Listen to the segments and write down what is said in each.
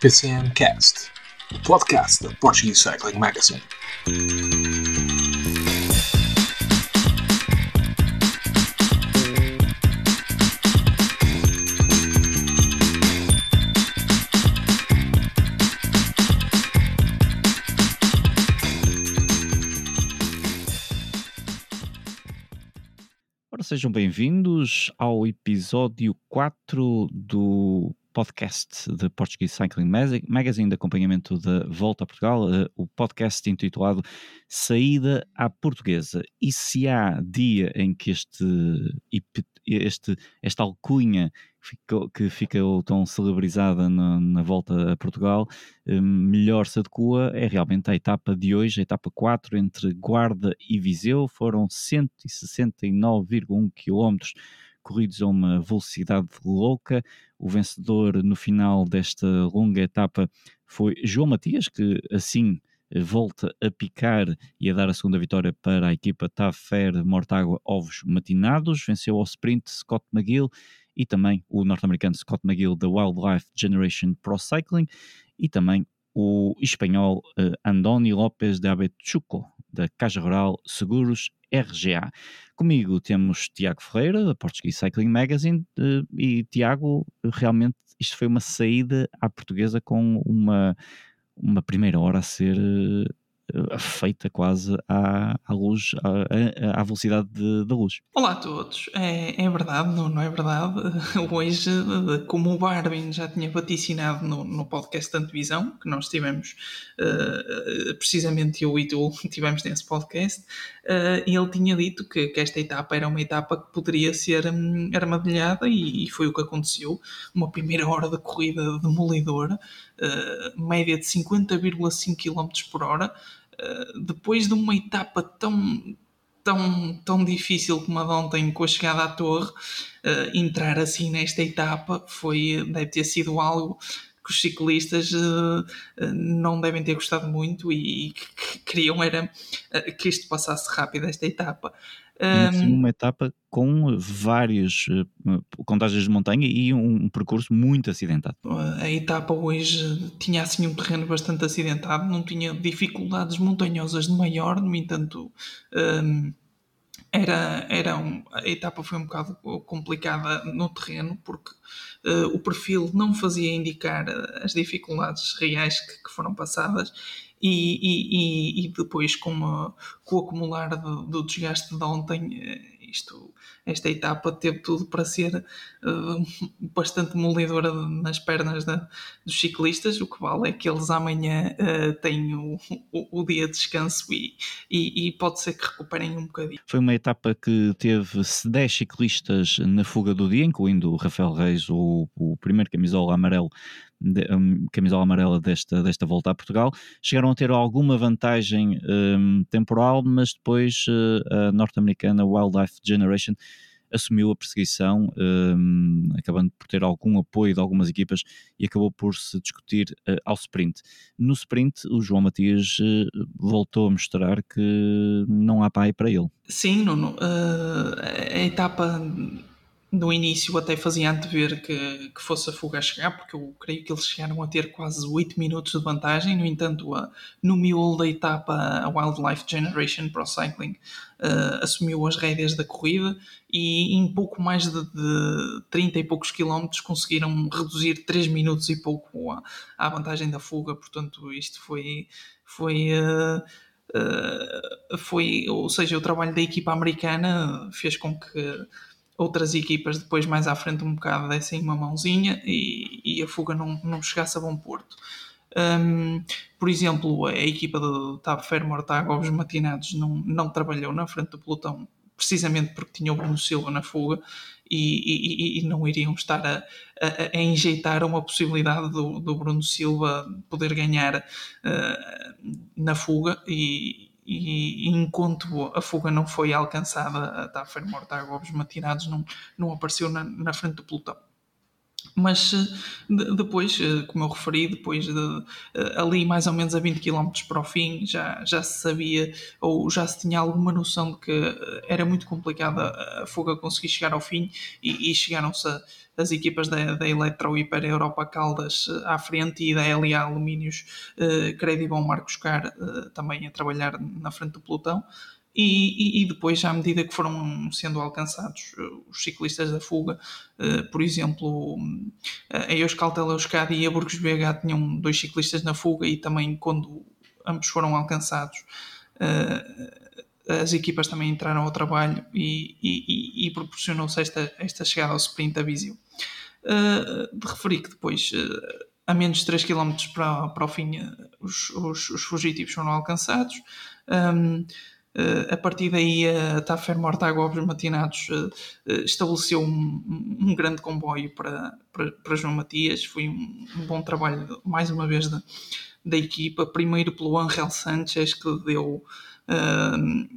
PCM Cast, o podcast da Portuguese Cycling Magazine. Ora, sejam bem-vindos ao episódio 4 do podcast da Portuguese Cycling Magazine de acompanhamento da Volta a Portugal, uh, o podcast intitulado Saída à Portuguesa. E se há dia em que este, este esta alcunha que ficou tão celebrizada na, na volta a Portugal, um, melhor se adequa é realmente a etapa de hoje, a etapa 4 entre Guarda e Viseu, foram 169,1 km corridos a uma velocidade louca. O vencedor no final desta longa etapa foi João Matias, que assim volta a picar e a dar a segunda vitória para a equipa Tafer Mortágua Ovos Matinados. Venceu ao sprint Scott McGill e também o norte-americano Scott McGill da Wildlife Generation Pro Cycling e também o espanhol uh, Andoni López de Abechuco da Caixa Rural Seguros RGA. Comigo temos Tiago Ferreira, da Portuguese Cycling Magazine, e Tiago, realmente isto foi uma saída à portuguesa com uma, uma primeira hora a ser eh, feita quase à, à luz, à, à velocidade da luz. Olá a todos, é, é verdade, não, não é verdade? Hoje, como o Barbin já tinha vaticinado no, no podcast da Antevisão, que nós tivemos, uh, precisamente eu e tu tivemos nesse podcast, uh, ele tinha dito que, que, esta etapa era uma etapa que poderia ser um, armadilhada e, e, foi o que aconteceu. Uma primeira hora de corrida demolidora, uh, média de 50,5 km por hora, eh, depois de uma etapa tão, tão, tão difícil como a de ontem com a chegada à torre, uh, entrar assim nesta etapa foi, deve ter sido algo que os ciclistas uh, não devem ter gostado muito e, e que queriam era que isto passasse rápido esta etapa. Um, uma etapa com várias uh, contagens de montanha e um, um, percurso muito acidentado. A etapa hoje tinha assim um terreno bastante acidentado, não tinha dificuldades montanhosas de maior, no entanto. Um, era, era um, a etapa foi um bocado complicada no terreno porque uh, o perfil não fazia indicar as dificuldades reais que, que foram passadas e, e, e, depois com, a, com o acumular do, do desgaste de ontem, eh, isto, esta etapa teve tudo para ser uh, bastante molidora nas pernas da, dos ciclistas. O que vale é que eles amanhã uh, têm o, o, o, dia de descanso e, e, e, pode ser que recuperem um bocadinho. Foi uma etapa que teve 10 ciclistas na fuga do dia, incluindo o Rafael Reis, o, o primeiro camisola amarelo de, um, camisola amarela desta, desta volta a Portugal, chegaram a ter alguma vantagem um, temporal, mas depois uh, a norte-americana Wildlife Generation assumiu a perseguição, um, acabando por ter algum apoio de algumas equipas e acabou por se discutir uh, ao sprint. No sprint, o João Matias uh, voltou a mostrar que não há pai para ele. Sim, Nuno, a etapa no início até fazia antever que, que fosse a fuga a chegar, porque eu creio que eles chegaram a ter quase 8 minutos de vantagem. No entanto, a, no miolo da etapa, a Wildlife Generation Pro Cycling uh, assumiu as rédeas da corrida e em pouco mais de, de 30 e poucos quilómetros conseguiram reduzir 3 minutos e pouco a, a vantagem da fuga. Portanto, isto foi. foi uh, Uh, foi, ou seja, o trabalho da equipa americana fez com que outras equipas depois mais à frente um bocado dessem uma mãozinha e, e a fuga não, não chegasse a bom porto. Um, por exemplo, a equipa do Tab Fermo Ovos Matinados não, não trabalhou na frente do pelotão precisamente porque tinha o Bruno Silva na fuga e, e, e não iriam estar a, a, a, enjeitar uma possibilidade do, do Bruno Silva poder ganhar uh, na fuga e, e, enquanto a fuga não foi alcançada, a Taffer Mortágua, os matinados não, não apareceu na, na frente do pelotão. Mas de, depois, como eu referi, depois de ali mais ou menos a 20 km para o fim, já, já se sabia ou já se tinha alguma noção de que era muito complicada a fuga conseguir chegar ao fim e, e chegaram-se as equipas da, da Eletro e para a Europa Caldas à frente e da LA Alumínios, eh, Credible Marcos Car também a trabalhar na frente do pelotão. E, e, e, depois, à medida que foram sendo alcançados eh, os ciclistas da fuga, uh, por exemplo, a Euskaltel Euskadi e a Burgos BH tinham dois ciclistas na fuga e também quando ambos foram alcançados, as equipas também entraram ao trabalho e, e, proporcionou-se esta, esta chegada ao sprint a Visio. De referir que depois a menos de 3 km para, para o fim, os, os, os fugitivos foram alcançados. Uh, a partir daí, a Tafer Mortágua Obres Matinados uh, uh, estabeleceu um, um, grande comboio para, para, para João Matias. Foi um, um, bom trabalho, mais uma vez, da, da equipa. Primeiro pelo Angel Sanchez, que deu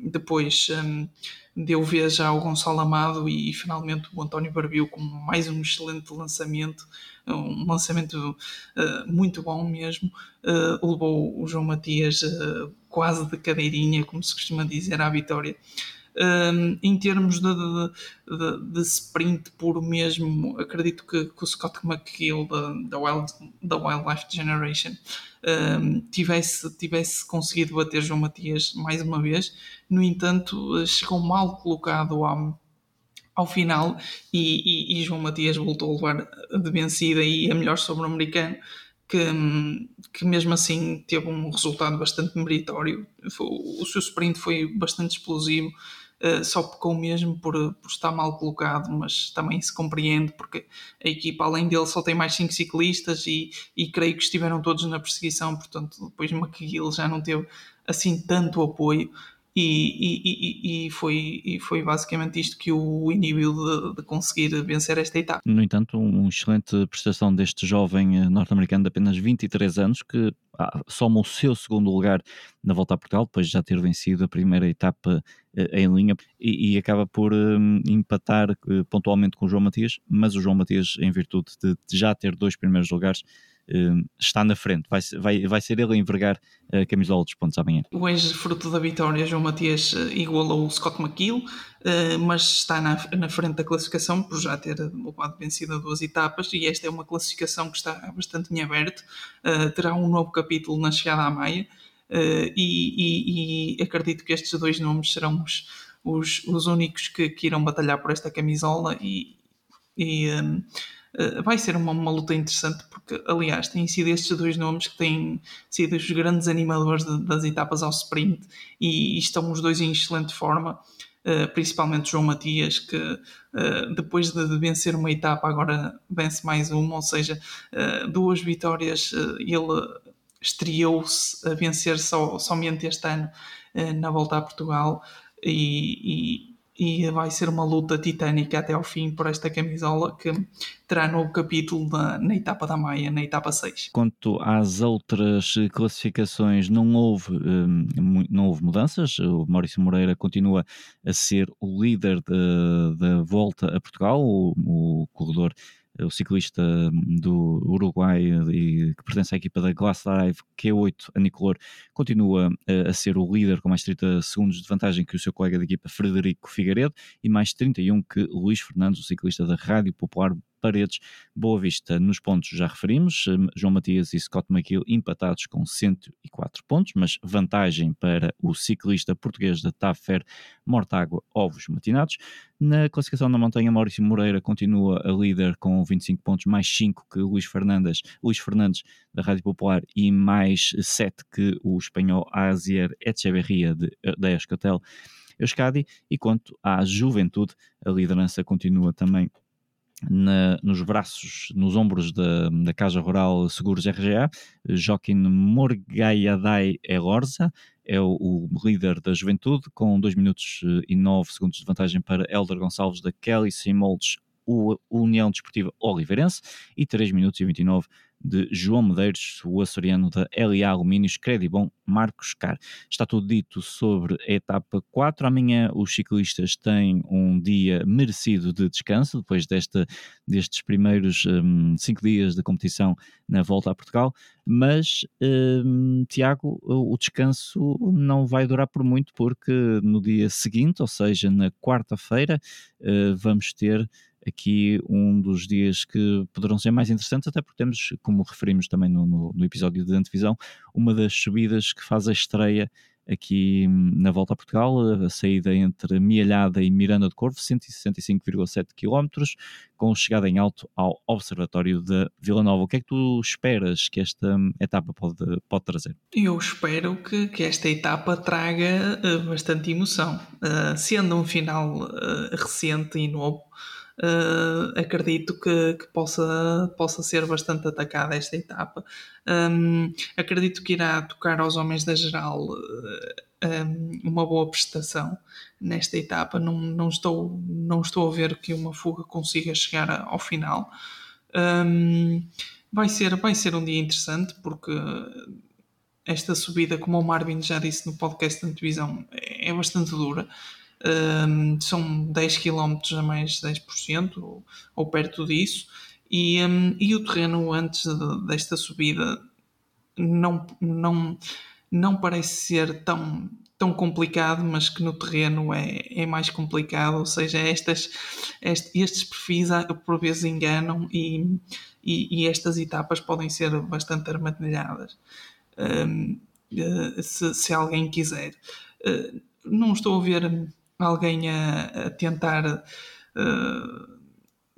depois um, deu vez ao Gonçalo Amado e, e finalmente o António Barbiu com mais um excelente lançamento um lançamento uh, muito bom mesmo. Uh, levou o João Matias uh, quase de cadeirinha, como se costuma dizer, à vitória. em termos de, de, de, de, sprint puro mesmo, acredito que, que o Scott McGill da, Wild, da Wildlife Generation um, tivesse, tivesse conseguido bater João Matias mais uma vez. No entanto, chegou mal colocado ao, ao final e, e, e, João Matias voltou a levar de vencida e a melhor sobre o americano que, que mesmo assim teve um resultado bastante meritório. O seu sprint foi bastante explosivo uh, só pecou mesmo por, por estar mal colocado mas também se compreende porque a equipa além dele só tem mais 5 ciclistas e, e creio que estiveram todos na perseguição portanto depois McGill já não teve assim tanto apoio e, e, e, foi, e foi basicamente isto que o inibiu de, de, conseguir vencer esta etapa. No entanto, uma excelente prestação deste jovem eh, norte-americano de apenas 23 anos que ah, soma o seu segundo lugar na volta a Portugal, depois de já ter vencido a primeira etapa eh, em linha e, acaba por um, empatar uh, pontualmente com o João Matias, mas o João Matias, em virtude de, já ter dois primeiros lugares, Hum, está na frente. Vai, vai, vai ser ele a envergar a camisola dos pontos amanhã. O ex-fruto da vitória, João Matias, eh, igualou o Scott McGill, eh, mas está na, na frente da classificação por já ter levado vencida duas etapas e esta é uma classificação que está bastante em aberto. Eh, terá um novo capítulo na chegada à Maia e, e, e acredito que estes dois nomes serão os, os, os únicos que, que irão batalhar por esta camisola e, e um, vai ser uma, uma, luta interessante, porque, aliás, têm sido estes dois nomes que têm sido os grandes animadores de, das etapas ao sprint e, e, estão os dois em excelente forma. Uh, principalmente João Matias, que uh, depois de, de, vencer uma etapa, agora vence mais uma, ou seja, uh, duas vitórias. ele estreou-se a vencer só, somente este ano na volta a Portugal e, e vai ser uma luta titânica até ao fim por esta camisola que terá novo capítulo na, na etapa da Maia, na etapa 6. Quanto às outras classificações, não houve, hum, não houve mudanças. O Maurício Moreira continua a ser o líder da volta a Portugal, o, o corredor o ciclista do Uruguai e que pertence à equipa da Glass Drive Q8, a Nicolor, continua a, a ser o líder com mais 30 segundos de vantagem que o seu colega de equipa Frederico Figueiredo e mais 31 que Luís Fernandes, o ciclista da Rádio Popular Paredes, Boa Vista nos pontos já referimos, hum, João Matias e Scott McGill empatados com 104 pontos, mas vantagem para o ciclista português da Tafer Mortágua Ovos Matinados. Na classificação da montanha, Maurício Moreira continua a líder com 25 pontos, mais 5 que Luís Fernandes, Luís Fernandes da Rádio Popular e mais 7 que o espanhol Azier Echeverria de, da Escatel Euskadi. E quanto à juventude, a liderança continua também na, nos braços, nos ombros da, da Casa Rural Seguros RGA, Joaquim Morgaiadai Elorza é o, o, líder da juventude, com 2 minutos eh, e 9 segundos de vantagem para Elder Gonçalves da Kelly Simoldes, União Desportiva Oliveirense, e 3 minutos e 29 de João Medeiros, o açoriano da LA Alumínios, Credibon, Marcos Car. Está tudo dito sobre a etapa 4. Amanhã os ciclistas têm um dia merecido de descanso, depois desta, destes primeiros 5 um, dias de competição na volta a Portugal. Mas, um, Tiago, o descanso não vai durar por muito, porque no dia seguinte, ou seja, na quarta-feira, uh, vamos ter aqui um dos dias que poderão ser mais interessantes, até porque temos, como referimos também no, no, no episódio de antevisão, uma das subidas que faz a estreia aqui na volta a Portugal, a saída entre Mialhada e Miranda de Corvo, 165,7 km, com chegada em alto ao Observatório de Vila Nova. O que é que tu esperas que esta etapa pode, pode trazer? Eu espero que, que esta etapa traga uh, bastante emoção, uh, sendo um final uh, recente e novo uh, acredito que, que, possa, possa ser bastante atacada esta etapa. Um, acredito que irá tocar aos homens da geral um, uma boa prestação nesta etapa. Não, não, estou, não estou a ver que uma fuga consiga chegar ao final. Um, vai, ser, vai ser um dia interessante porque esta subida, como o Marvin já disse no podcast de televisão, é bastante dura. Um, são 10 km a mais 10% ou, ou perto disso, e, um, e o terreno antes de, desta subida não, não, não parece ser tão, tão complicado, mas que no terreno é, é mais complicado, ou seja, estas, estes, estes perfis por vezes enganam e, e, e, estas etapas podem ser bastante armadilhadas. Um, eh, se, se alguém quiser. Uh, não estou a ver alguém a, a tentar uh,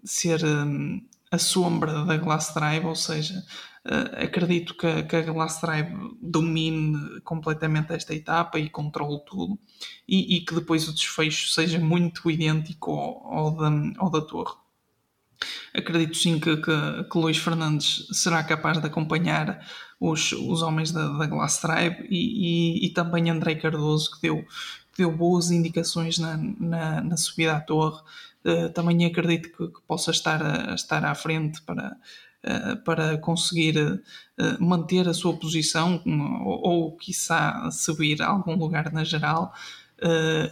ser um, a sombra da Glass Drive, ou seja, uh, acredito que, que, a Glass Drive domine completamente esta etapa e controle tudo e, e que depois o desfecho seja muito idêntico ao, ao, da, ao da Torre. Acredito sim que, que, que Luís Fernandes será capaz de acompanhar os, os homens da, da Glass Tribe e, e, e, também Andrei Cardoso, que deu, deu boas indicações na, na, na subida à torre. Uh, também acredito que, que, possa estar, a, estar à frente para, uh, para conseguir uh, manter a sua posição ou, ou quiçá subir a algum lugar na geral.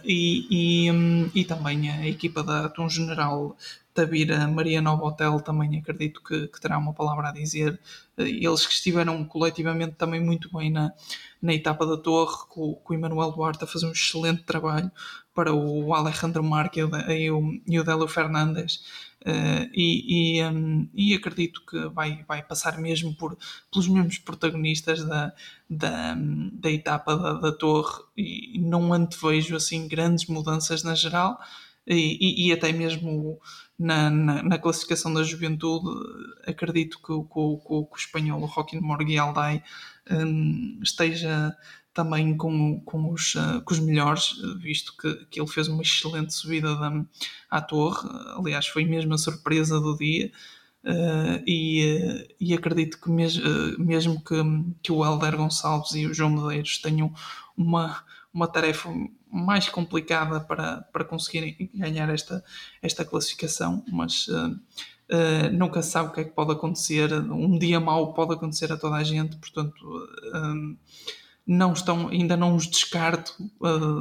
E, e, um, e também a equipa da Atum General Tabira Maria Nova Hotel também acredito que, que, terá uma palavra a dizer. Eles que estiveram coletivamente também muito bem na, na etapa da Torre, com, com o Emanuel Duarte a fazer um excelente trabalho para o Alejandro Marques e o, e o Délio Fernandes. Uh, e, e, um, e, acredito que vai, vai passar mesmo por, pelos mesmos protagonistas da, da, da etapa da, da Torre e não antevejo assim grandes mudanças na geral e, e, até mesmo na, na, na, classificação da juventude, acredito que, que, que, que o espanhol Joaquim Morguialdai um, esteja também com, com, os, uh, com os melhores, visto que, que ele fez uma excelente subida da, à torre, aliás, foi mesmo a surpresa do dia. Uh, e, e acredito que mes, uh, mesmo que, que o Helder Gonçalves e o João Medeiros tenham uma, uma tarefa mais complicada para, para conseguirem ganhar esta, esta classificação, mas uh, nunca se sabe o que é que pode acontecer. Um dia mau pode acontecer a toda a gente, portanto, não estão, ainda não os descarto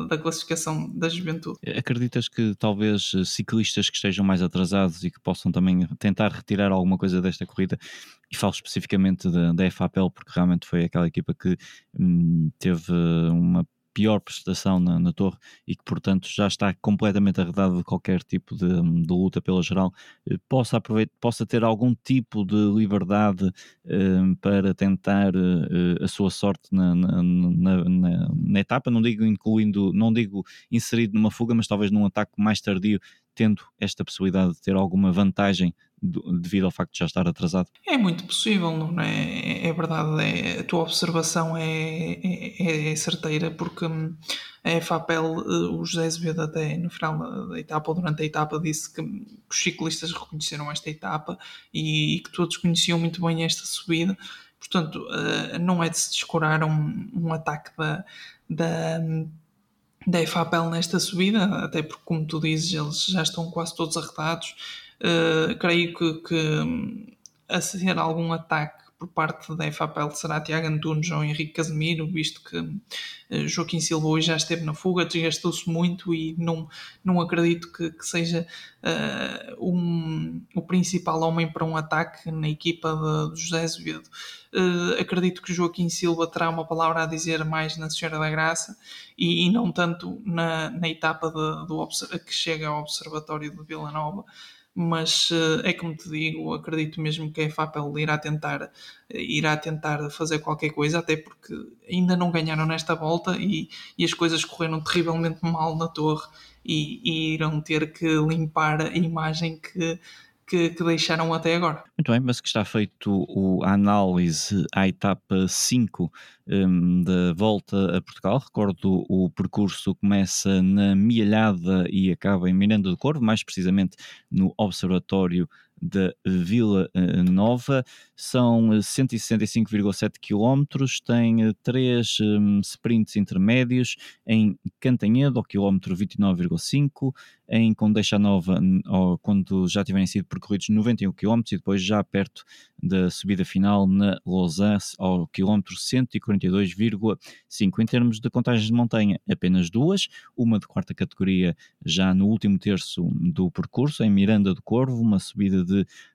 da classificação da juventude. Acreditas que talvez ciclistas que estejam mais atrasados e que possam também tentar retirar alguma coisa desta corrida, e falo especificamente da, da FAPEL, porque realmente foi aquela equipa que hum, teve uma pior prestação na, na, torre e que, portanto, já está completamente arredado de qualquer tipo de, de luta pela geral, eh, possa, aproveitar, possa ter algum tipo de liberdade eh, para tentar eh, a sua sorte na, na, na, na, etapa, não digo incluindo, não digo inserido numa fuga, mas talvez num ataque mais tardio, tendo esta possibilidade de ter alguma vantagem devido ao facto de já estar atrasado? É muito possível, não é? É verdade, é, a tua observação é, é, é certeira, porque hum, a FAPEL, eh, o José Azevedo até no final da etapa, durante a etapa, disse que, os ciclistas reconheceram esta etapa e, e, que todos conheciam muito bem esta subida. Portanto, eh, não é de se descurar um, um ataque da, da da FAPEL nesta subida, até porque, como tu dizes, eles já estão quase todos arredados. Uh, creio que, que a ser algum ataque por parte da FAPL será Tiago Antunes ou Henrique Casemiro, visto que uh, Joaquim Silva hoje já esteve na fuga, desgastou-se muito e não, não acredito que, que seja uh, um, o principal homem para um ataque na equipa de José Azevedo. Uh, acredito que Joaquim Silva terá uma palavra a dizer mais na Senhora da Graça e, e não tanto na, na etapa de, do, que chega ao Observatório de Vila Nova mas eh, é como te digo, acredito mesmo que a FAPEL irá tentar, irá tentar fazer qualquer coisa, até porque ainda não ganharam nesta volta e, e as coisas correram terrivelmente mal na torre e, e irão ter que limpar a imagem que, que, que, deixaram até agora. Muito bem, mas que está feito o, a análise à etapa 5 um, da volta a Portugal. Recordo o percurso começa na Mialhada e acaba em Miranda do Corvo, mais precisamente no Observatório da Vila eh, Nova. São 165,7 km, tem 3 um, sprints intermédios em Cantanhedo, ao quilómetro 29,5, em Condeixa Nova, quando já tiverem sido percorridos 91 km, e depois já perto da subida final na Lausanne, ao quilómetro 142,5. Em termos de contagens de montanha, apenas duas, uma de quarta categoria já no último terço do percurso, em Miranda do Corvo, uma subida de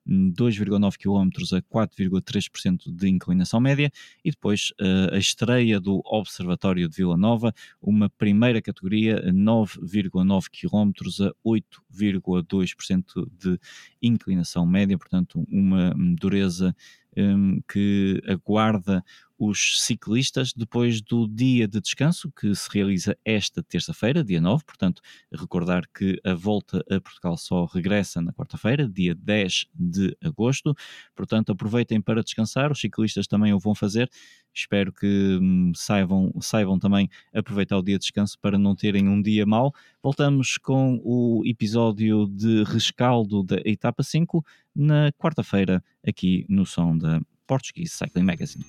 2,9 km a 4,3% de inclinação média, e depois uh, a estreia do Observatório de Vila Nova, uma primeira categoria, 9,9 km a 8,2% de inclinação média, portanto, uma dureza um, que aguarda os ciclistas depois do dia de descanso que se realiza esta terça-feira, dia 9. Portanto, recordar que a volta a Portugal só regressa na quarta-feira, dia 10 de agosto. Portanto, aproveitem para descansar. Os ciclistas também o vão fazer. Espero que hum, saibam, saibam também aproveitar o dia de descanso para não terem um dia mau. Voltamos com o episódio de rescaldo da etapa 5 na quarta-feira, aqui no som da Portuguese Cycling Magazine.